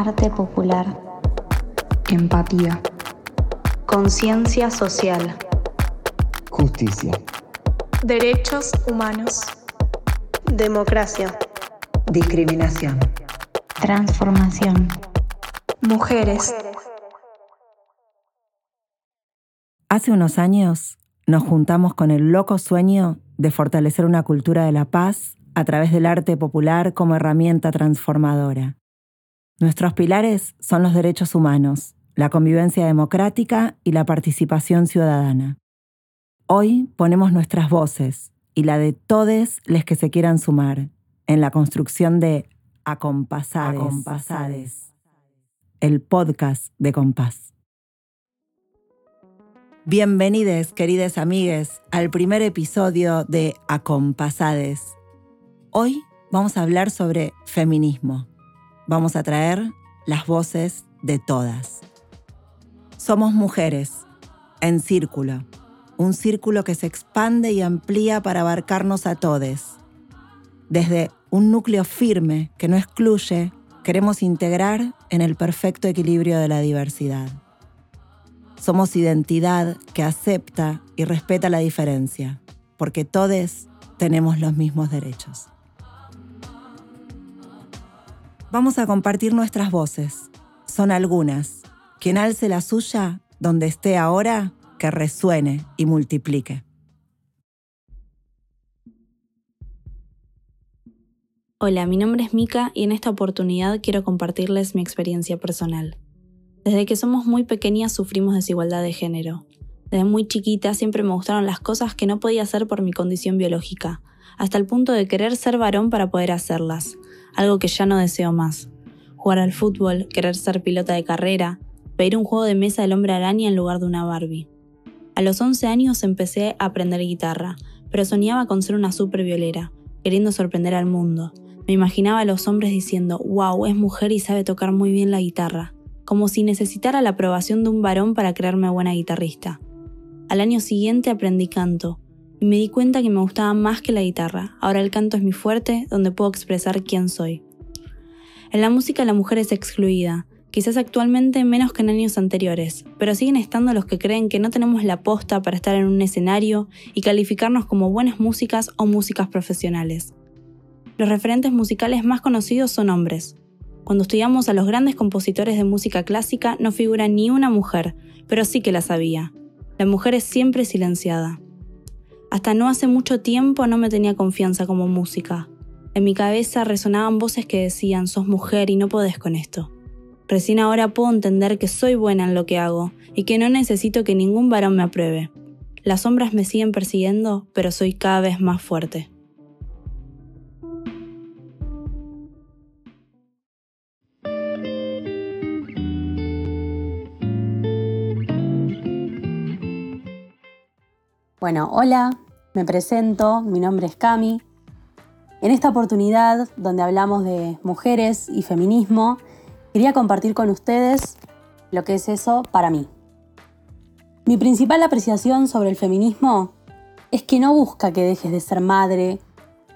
arte popular, empatía, conciencia social, justicia, derechos humanos, democracia, discriminación, transformación, mujeres. Hace unos años nos juntamos con el loco sueño de fortalecer una cultura de la paz a través del arte popular como herramienta transformadora. Nuestros pilares son los derechos humanos, la convivencia democrática y la participación ciudadana. Hoy ponemos nuestras voces y la de todos los que se quieran sumar en la construcción de Acompasades, el podcast de Compás. Bienvenidos, queridas amigues, al primer episodio de Acompasades. Hoy vamos a hablar sobre feminismo. Vamos a traer las voces de todas. Somos mujeres, en círculo, un círculo que se expande y amplía para abarcarnos a todes. Desde un núcleo firme que no excluye, queremos integrar en el perfecto equilibrio de la diversidad. Somos identidad que acepta y respeta la diferencia, porque todos tenemos los mismos derechos. Vamos a compartir nuestras voces. Son algunas. Quien alce la suya, donde esté ahora, que resuene y multiplique. Hola, mi nombre es Mika y en esta oportunidad quiero compartirles mi experiencia personal. Desde que somos muy pequeñas sufrimos desigualdad de género. Desde muy chiquita siempre me gustaron las cosas que no podía hacer por mi condición biológica, hasta el punto de querer ser varón para poder hacerlas, algo que ya no deseo más. Jugar al fútbol, querer ser pilota de carrera, pedir un juego de mesa del hombre araña en lugar de una Barbie. A los 11 años empecé a aprender guitarra, pero soñaba con ser una super violera, queriendo sorprender al mundo. Me imaginaba a los hombres diciendo, wow, es mujer y sabe tocar muy bien la guitarra como si necesitara la aprobación de un varón para creerme buena guitarrista. Al año siguiente aprendí canto y me di cuenta que me gustaba más que la guitarra. Ahora el canto es mi fuerte, donde puedo expresar quién soy. En la música la mujer es excluida, quizás actualmente menos que en años anteriores, pero siguen estando los que creen que no tenemos la posta para estar en un escenario y calificarnos como buenas músicas o músicas profesionales. Los referentes musicales más conocidos son hombres, cuando estudiamos a los grandes compositores de música clásica no figura ni una mujer, pero sí que la sabía. La mujer es siempre silenciada. Hasta no hace mucho tiempo no me tenía confianza como música. En mi cabeza resonaban voces que decían, sos mujer y no podés con esto. Recién ahora puedo entender que soy buena en lo que hago y que no necesito que ningún varón me apruebe. Las sombras me siguen persiguiendo, pero soy cada vez más fuerte. Bueno, hola, me presento, mi nombre es Cami. En esta oportunidad, donde hablamos de mujeres y feminismo, quería compartir con ustedes lo que es eso para mí. Mi principal apreciación sobre el feminismo es que no busca que dejes de ser madre,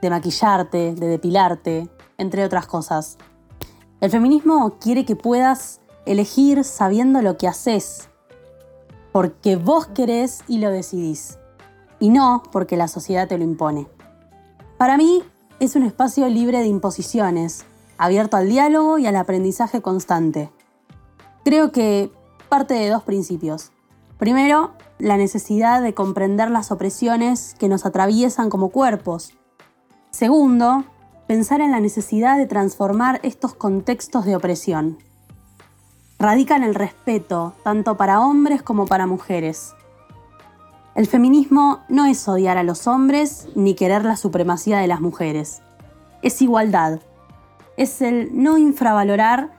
de maquillarte, de depilarte, entre otras cosas. El feminismo quiere que puedas elegir sabiendo lo que haces, porque vos querés y lo decidís y no porque la sociedad te lo impone. Para mí es un espacio libre de imposiciones, abierto al diálogo y al aprendizaje constante. Creo que parte de dos principios. Primero, la necesidad de comprender las opresiones que nos atraviesan como cuerpos. Segundo, pensar en la necesidad de transformar estos contextos de opresión. Radica en el respeto, tanto para hombres como para mujeres, el feminismo no es odiar a los hombres ni querer la supremacía de las mujeres. Es igualdad. Es el no infravalorar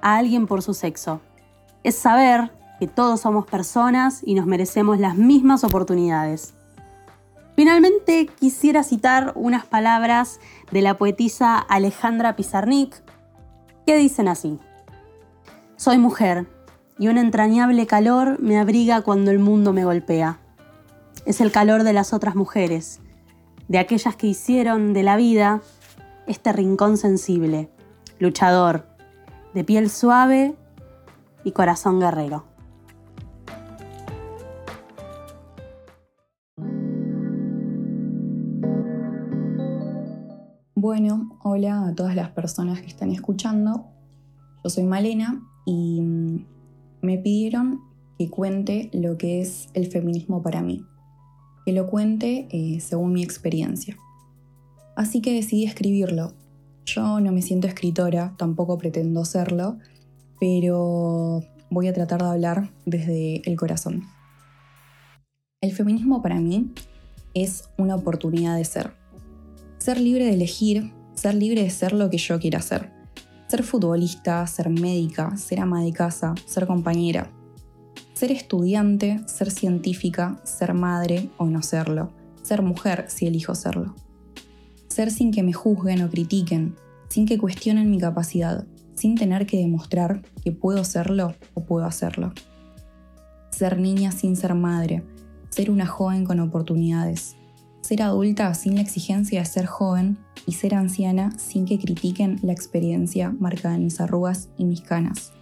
a alguien por su sexo. Es saber que todos somos personas y nos merecemos las mismas oportunidades. Finalmente quisiera citar unas palabras de la poetisa Alejandra Pizarnik que dicen así. Soy mujer y un entrañable calor me abriga cuando el mundo me golpea es el calor de las otras mujeres, de aquellas que hicieron de la vida este rincón sensible, luchador, de piel suave y corazón guerrero. Bueno, hola a todas las personas que están escuchando. Yo soy Malena y mm, me pidieron que cuente lo que es el feminismo para mí, que lo cuente eh, según mi experiencia. Así que decidí escribirlo. Yo no me siento escritora, tampoco pretendo serlo, pero voy a tratar de hablar desde el corazón. El feminismo para mí es una oportunidad de ser ser libre de elegir, ser libre de ser lo que yo quiera ser. Ser futbolista, ser médica, ser ama de casa, ser compañera. Ser estudiante, ser científica, ser madre o no serlo. Ser mujer si elijo serlo. Ser sin que me juzguen o critiquen, sin que cuestionen mi capacidad, sin tener que demostrar que puedo serlo o puedo hacerlo. Ser niña sin ser madre, ser una joven con oportunidades, ser adulta sin la exigencia de ser joven y ser anciana sin que critiquen la experiencia marcada en mis arrugas y mis canas.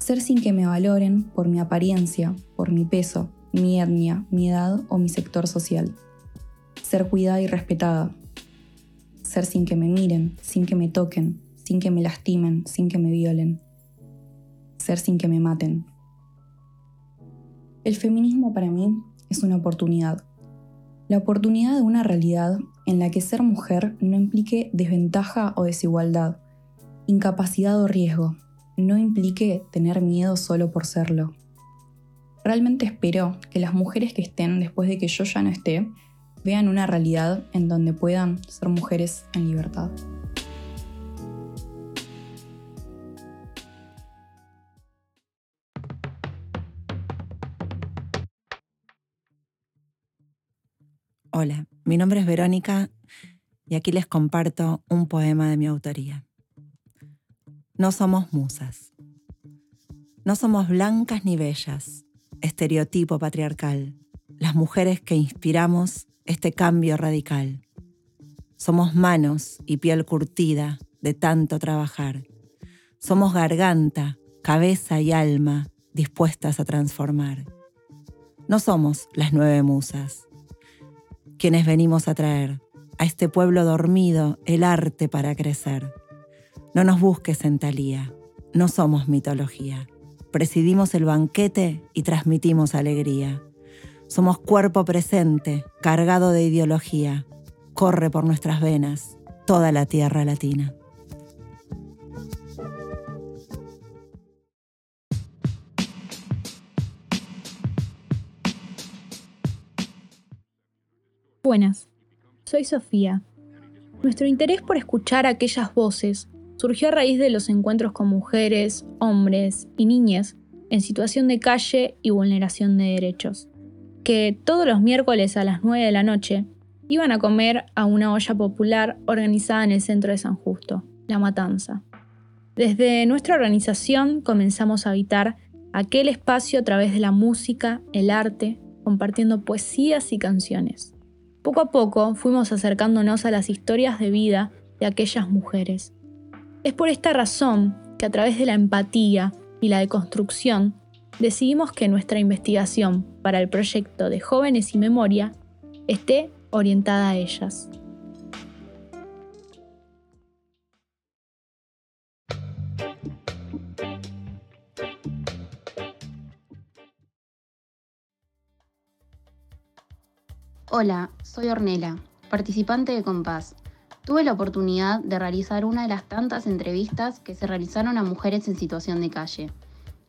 Ser sin que me valoren por mi apariencia, por mi peso, mi etnia, mi edad o mi sector social. Ser cuidada y respetada. Ser sin que me miren, sin que me toquen, sin que me lastimen, sin que me violen. Ser sin que me maten. El feminismo para mí es una oportunidad la oportunidad de una realidad en la que ser mujer no implique desventaja o desigualdad, incapacidad o riesgo, no implique tener miedo solo por serlo. Realmente espero que las mujeres que estén después de que yo ya no esté vean una realidad en donde puedan ser mujeres en libertad. Hola, mi nombre es Verónica y aquí les comparto un poema de mi autoría. No somos musas. No somos blancas ni bellas, estereotipo patriarcal, las mujeres que inspiramos este cambio radical. Somos manos y piel curtida de tanto trabajar. Somos garganta, cabeza y alma dispuestas a transformar. No somos las nueve musas quienes venimos a traer a este pueblo dormido el arte para crecer. No nos busques en Talía, no somos mitología. Presidimos el banquete y transmitimos alegría. Somos cuerpo presente, cargado de ideología. Corre por nuestras venas toda la tierra latina. Buenas, soy Sofía. Nuestro interés por escuchar aquellas voces surgió a raíz de los encuentros con mujeres, hombres y niñas en situación de calle y vulneración de derechos, que todos los miércoles a las 9 de la noche iban a comer a una olla popular organizada en el centro de San Justo, La Matanza. Desde nuestra organización comenzamos a habitar aquel espacio a través de la música, el arte, compartiendo poesías y canciones. Poco a poco fuimos acercándonos a las historias de vida de aquellas mujeres. Es por esta razón que a través de la empatía y la deconstrucción decidimos que nuestra investigación para el proyecto de Jóvenes y Memoria esté orientada a ellas. Hola, soy Ornela, participante de Compás. Tuve la oportunidad de realizar una de las tantas entrevistas que se realizaron a mujeres en situación de calle.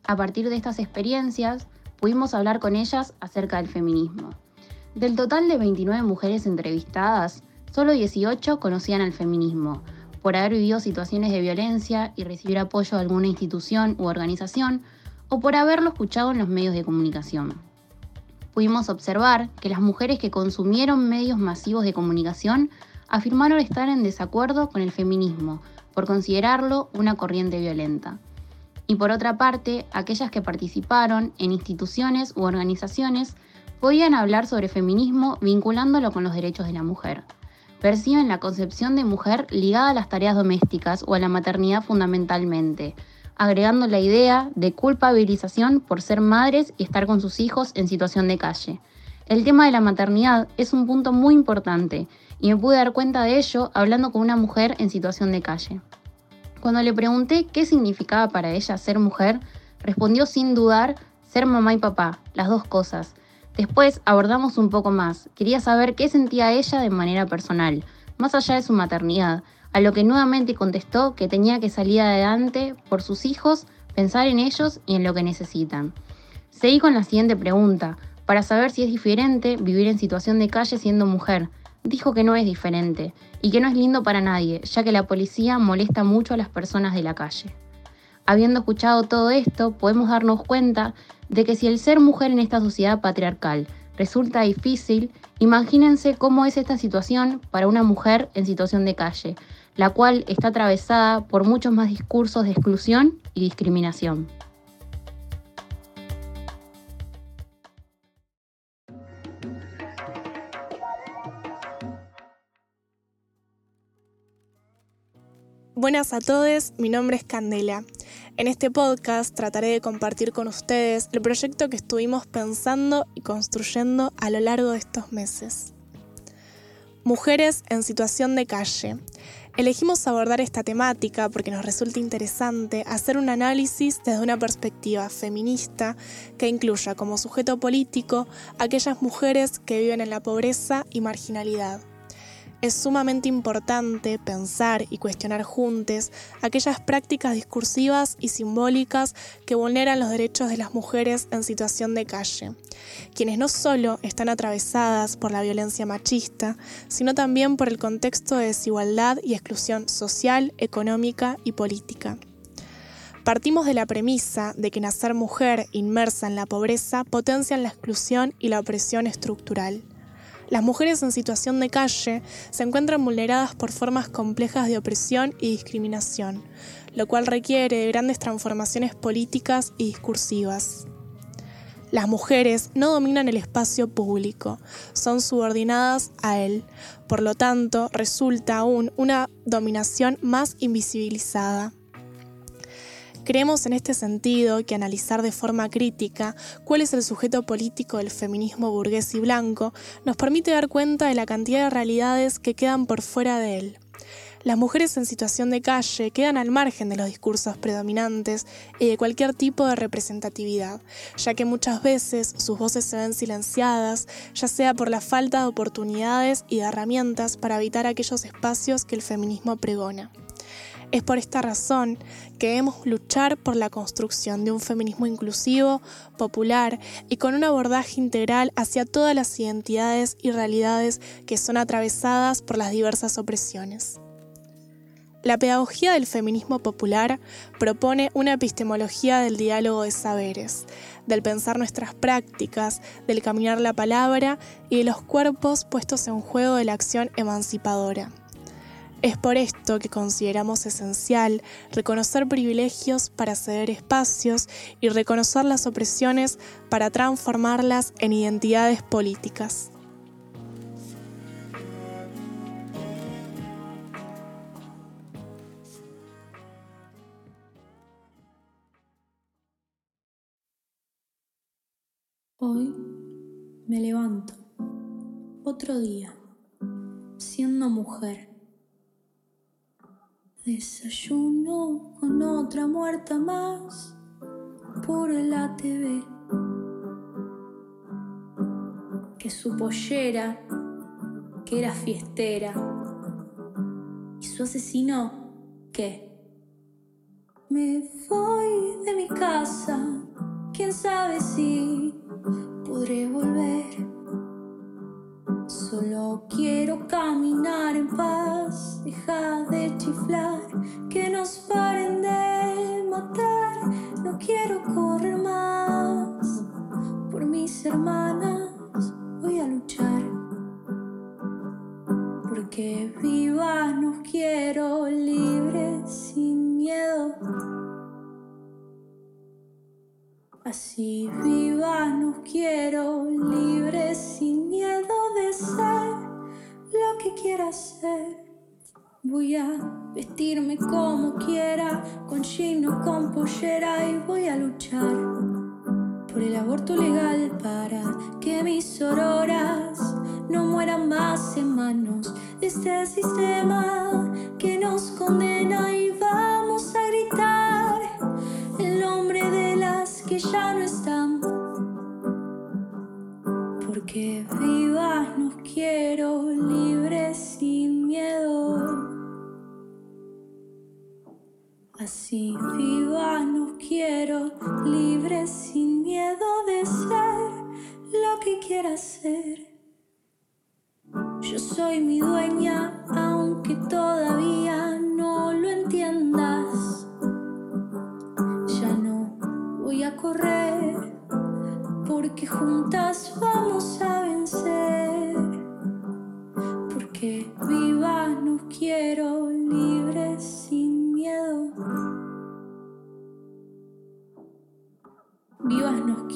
A partir de estas experiencias, pudimos hablar con ellas acerca del feminismo. Del total de 29 mujeres entrevistadas, solo 18 conocían al feminismo, por haber vivido situaciones de violencia y recibir apoyo de alguna institución u organización, o por haberlo escuchado en los medios de comunicación pudimos observar que las mujeres que consumieron medios masivos de comunicación afirmaron estar en desacuerdo con el feminismo por considerarlo una corriente violenta. Y por otra parte, aquellas que participaron en instituciones u organizaciones podían hablar sobre feminismo vinculándolo con los derechos de la mujer, perciben la concepción de mujer ligada a las tareas domésticas o a la maternidad fundamentalmente, agregando la idea de culpabilización por ser madres y estar con sus hijos en situación de calle. El tema de la maternidad es un punto muy importante y me pude dar cuenta de ello hablando con una mujer en situación de calle. Cuando le pregunté qué significaba para ella ser mujer, respondió sin dudar ser mamá y papá, las dos cosas. Después abordamos un poco más. Quería saber qué sentía ella de manera personal, más allá de su maternidad, a lo que nuevamente contestó que tenía que salir adelante por sus hijos, pensar en ellos y en lo que necesitan. Seguí con la siguiente pregunta, para saber si es diferente vivir en situación de calle siendo mujer. Dijo que no es diferente y que no es lindo para nadie, ya que la policía molesta mucho a las personas de la calle. Habiendo escuchado todo esto, podemos darnos cuenta de que si el ser mujer en esta sociedad patriarcal resulta difícil, imagínense cómo es esta situación para una mujer en situación de calle, la cual está atravesada por muchos más discursos de exclusión y discriminación. Buenas a todos, mi nombre es Candela. En este podcast trataré de compartir con ustedes el proyecto que estuvimos pensando y construyendo a lo largo de estos meses. Mujeres en situación de calle. Elegimos abordar esta temática porque nos resulta interesante hacer un análisis desde una perspectiva feminista que incluya como sujeto político aquellas mujeres que viven en la pobreza y marginalidad es sumamente importante pensar y cuestionar juntos aquellas prácticas discursivas y simbólicas que vulneran los derechos de las mujeres en situación de calle, quienes no solo están atravesadas por la violencia machista, sino también por el contexto de desigualdad y exclusión social, económica y política. Partimos de la premisa de que nacer mujer inmersa en la pobreza potencia la exclusión y la opresión estructural. Las mujeres en situación de calle se encuentran vulneradas por formas complejas de opresión y discriminación, lo cual requiere de grandes transformaciones políticas y discursivas. Las mujeres no dominan el espacio público, son subordinadas a él, por lo tanto resulta aún una dominación más invisibilizada. Creemos en este sentido que analizar de forma crítica cuál es el sujeto político del feminismo burgués y blanco nos permite dar cuenta de la cantidad de realidades que quedan por fuera de él. Las mujeres en situación de calle quedan al margen de los discursos predominantes y de cualquier tipo de representatividad, ya que muchas veces sus voces se ven silenciadas, ya sea por la falta de oportunidades y de herramientas para evitar aquellos espacios que el feminismo pregona. Es por esta razón que debemos luchar por la construcción de un feminismo inclusivo, popular y con un abordaje integral hacia todas las identidades y realidades que son atravesadas por las diversas opresiones. La pedagogía del feminismo popular propone una epistemología del diálogo de saberes, del pensar nuestras prácticas, del caminar la palabra y de los cuerpos puestos en juego de la acción emancipadora. Es por esto que consideramos esencial reconocer privilegios para ceder espacios y reconocer las opresiones para transformarlas en identidades políticas. Hoy me levanto, otro día, siendo mujer Desayuno con otra muerta más por la TV. Que su pollera, que era fiestera. Y su asesino, ¿qué? Me voy de mi casa, quién sabe si podré volver. Solo quiero caminar en paz, de Voy a vestirme como quiera, con jean o con pollera y voy a luchar por el aborto legal para que mis auroras no mueran más en manos de este sistema que nos condena y vamos a gritar el nombre de las que ya no están. Porque vivas nos quiero, Así viva nos quiero, libre sin miedo de ser lo que quiera ser. Yo soy mi dueña, aunque todavía no lo entiendas. Ya no voy a correr, porque juntas vamos a vencer. Porque viva nos quiero,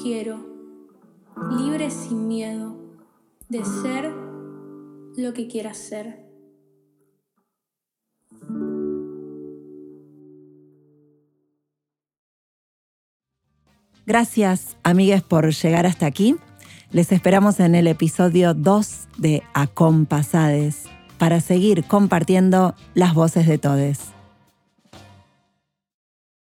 quiero, libre sin miedo de ser lo que quieras ser. Gracias, amigues, por llegar hasta aquí. Les esperamos en el episodio 2 de Acompasades para seguir compartiendo las voces de todes.